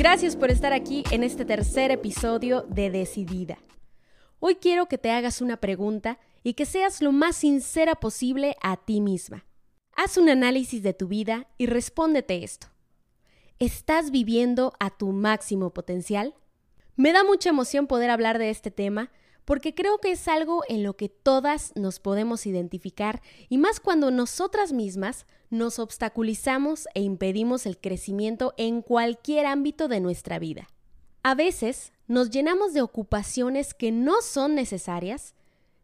Gracias por estar aquí en este tercer episodio de Decidida. Hoy quiero que te hagas una pregunta y que seas lo más sincera posible a ti misma. Haz un análisis de tu vida y respóndete esto. ¿Estás viviendo a tu máximo potencial? Me da mucha emoción poder hablar de este tema porque creo que es algo en lo que todas nos podemos identificar y más cuando nosotras mismas nos obstaculizamos e impedimos el crecimiento en cualquier ámbito de nuestra vida. A veces nos llenamos de ocupaciones que no son necesarias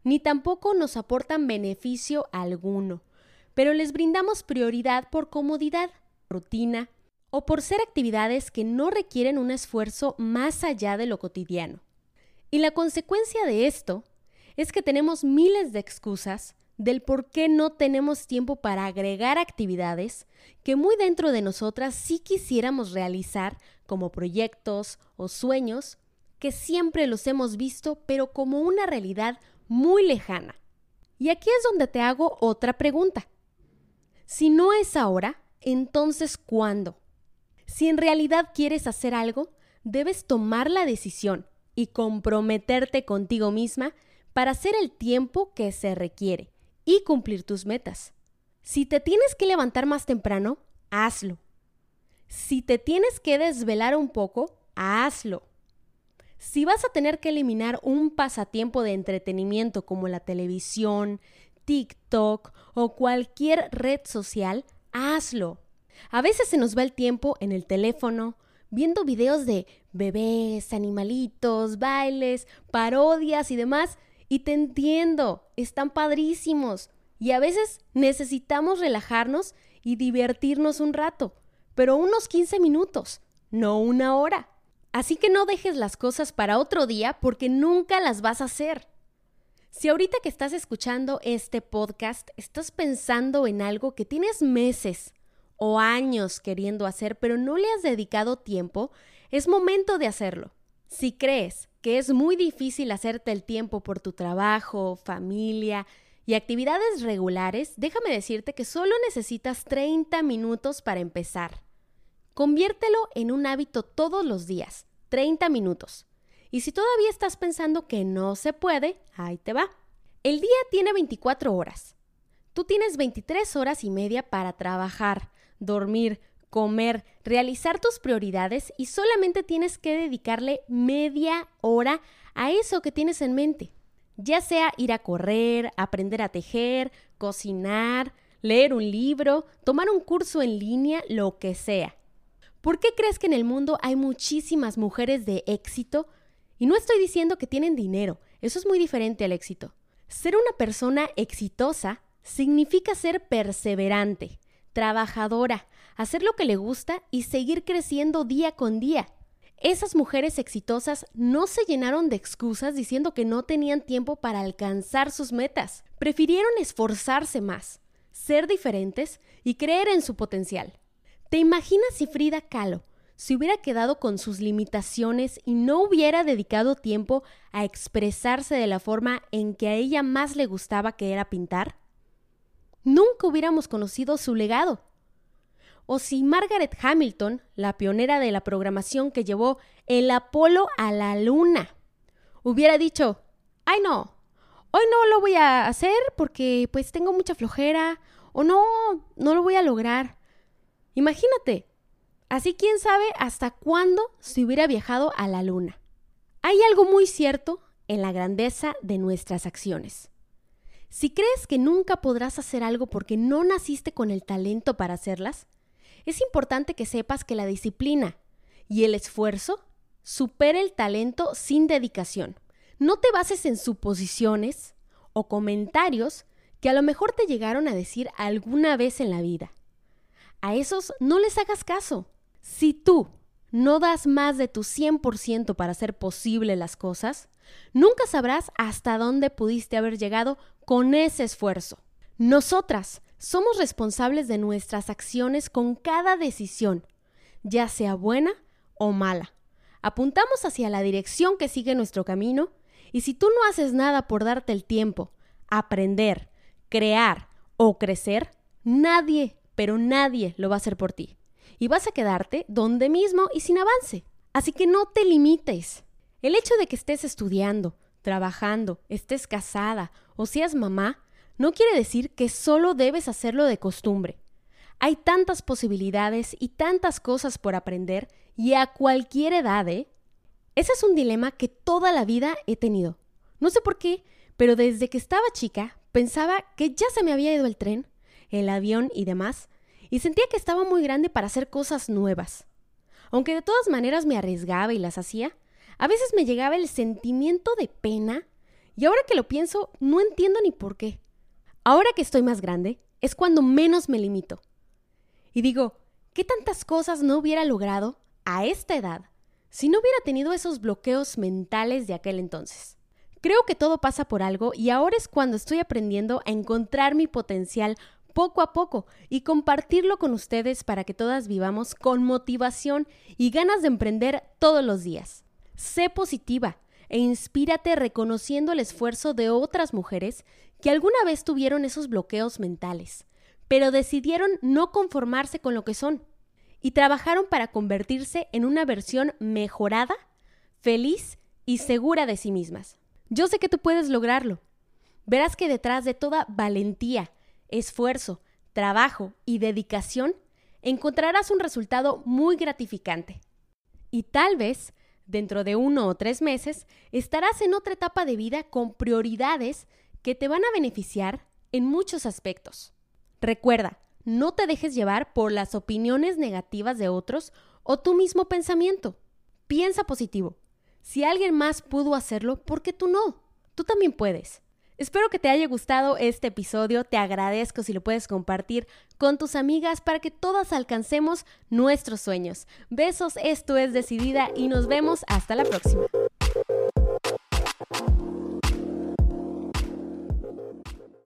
ni tampoco nos aportan beneficio alguno, pero les brindamos prioridad por comodidad, rutina o por ser actividades que no requieren un esfuerzo más allá de lo cotidiano. Y la consecuencia de esto es que tenemos miles de excusas del por qué no tenemos tiempo para agregar actividades que muy dentro de nosotras sí quisiéramos realizar como proyectos o sueños que siempre los hemos visto pero como una realidad muy lejana. Y aquí es donde te hago otra pregunta. Si no es ahora, entonces ¿cuándo? Si en realidad quieres hacer algo, debes tomar la decisión y comprometerte contigo misma para hacer el tiempo que se requiere y cumplir tus metas. Si te tienes que levantar más temprano, hazlo. Si te tienes que desvelar un poco, hazlo. Si vas a tener que eliminar un pasatiempo de entretenimiento como la televisión, TikTok o cualquier red social, hazlo. A veces se nos va el tiempo en el teléfono, viendo videos de bebés, animalitos, bailes, parodias y demás, y te entiendo, están padrísimos. Y a veces necesitamos relajarnos y divertirnos un rato, pero unos 15 minutos, no una hora. Así que no dejes las cosas para otro día porque nunca las vas a hacer. Si ahorita que estás escuchando este podcast estás pensando en algo que tienes meses o años queriendo hacer pero no le has dedicado tiempo, es momento de hacerlo. Si crees que es muy difícil hacerte el tiempo por tu trabajo, familia y actividades regulares, déjame decirte que solo necesitas 30 minutos para empezar. Conviértelo en un hábito todos los días, 30 minutos. Y si todavía estás pensando que no se puede, ahí te va. El día tiene 24 horas. Tú tienes 23 horas y media para trabajar, dormir, comer, realizar tus prioridades y solamente tienes que dedicarle media hora a eso que tienes en mente. Ya sea ir a correr, aprender a tejer, cocinar, leer un libro, tomar un curso en línea, lo que sea. ¿Por qué crees que en el mundo hay muchísimas mujeres de éxito? Y no estoy diciendo que tienen dinero, eso es muy diferente al éxito. Ser una persona exitosa significa ser perseverante, trabajadora, hacer lo que le gusta y seguir creciendo día con día. Esas mujeres exitosas no se llenaron de excusas diciendo que no tenían tiempo para alcanzar sus metas. Prefirieron esforzarse más, ser diferentes y creer en su potencial. ¿Te imaginas si Frida Kahlo se hubiera quedado con sus limitaciones y no hubiera dedicado tiempo a expresarse de la forma en que a ella más le gustaba que era pintar? Nunca hubiéramos conocido su legado. O si Margaret Hamilton, la pionera de la programación que llevó el Apolo a la Luna, hubiera dicho, ay no, hoy no lo voy a hacer porque pues tengo mucha flojera, o no, no lo voy a lograr. Imagínate. Así quién sabe hasta cuándo se hubiera viajado a la luna. Hay algo muy cierto en la grandeza de nuestras acciones. Si crees que nunca podrás hacer algo porque no naciste con el talento para hacerlas, es importante que sepas que la disciplina y el esfuerzo supera el talento sin dedicación. No te bases en suposiciones o comentarios que a lo mejor te llegaron a decir alguna vez en la vida. A esos no les hagas caso. Si tú no das más de tu 100% para hacer posible las cosas, nunca sabrás hasta dónde pudiste haber llegado con ese esfuerzo. Nosotras somos responsables de nuestras acciones con cada decisión, ya sea buena o mala. Apuntamos hacia la dirección que sigue nuestro camino y si tú no haces nada por darte el tiempo, aprender, crear o crecer, nadie pero nadie lo va a hacer por ti. y vas a quedarte donde mismo y sin avance. Así que no te limites. El hecho de que estés estudiando, trabajando, estés casada o seas mamá, no quiere decir que solo debes hacerlo de costumbre. Hay tantas posibilidades y tantas cosas por aprender y a cualquier edad, ¿eh? Ese es un dilema que toda la vida he tenido. No sé por qué, pero desde que estaba chica pensaba que ya se me había ido el tren, el avión y demás, y sentía que estaba muy grande para hacer cosas nuevas. Aunque de todas maneras me arriesgaba y las hacía, a veces me llegaba el sentimiento de pena, y ahora que lo pienso, no entiendo ni por qué. Ahora que estoy más grande, es cuando menos me limito. Y digo, ¿qué tantas cosas no hubiera logrado a esta edad si no hubiera tenido esos bloqueos mentales de aquel entonces? Creo que todo pasa por algo y ahora es cuando estoy aprendiendo a encontrar mi potencial poco a poco y compartirlo con ustedes para que todas vivamos con motivación y ganas de emprender todos los días. Sé positiva e inspírate reconociendo el esfuerzo de otras mujeres que alguna vez tuvieron esos bloqueos mentales, pero decidieron no conformarse con lo que son y trabajaron para convertirse en una versión mejorada, feliz y segura de sí mismas. Yo sé que tú puedes lograrlo. Verás que detrás de toda valentía, esfuerzo, trabajo y dedicación, encontrarás un resultado muy gratificante. Y tal vez, dentro de uno o tres meses, estarás en otra etapa de vida con prioridades que te van a beneficiar en muchos aspectos. Recuerda, no te dejes llevar por las opiniones negativas de otros o tu mismo pensamiento. Piensa positivo. Si alguien más pudo hacerlo, ¿por qué tú no? Tú también puedes. Espero que te haya gustado este episodio, te agradezco si lo puedes compartir con tus amigas para que todas alcancemos nuestros sueños. Besos, esto es Decidida y nos vemos hasta la próxima.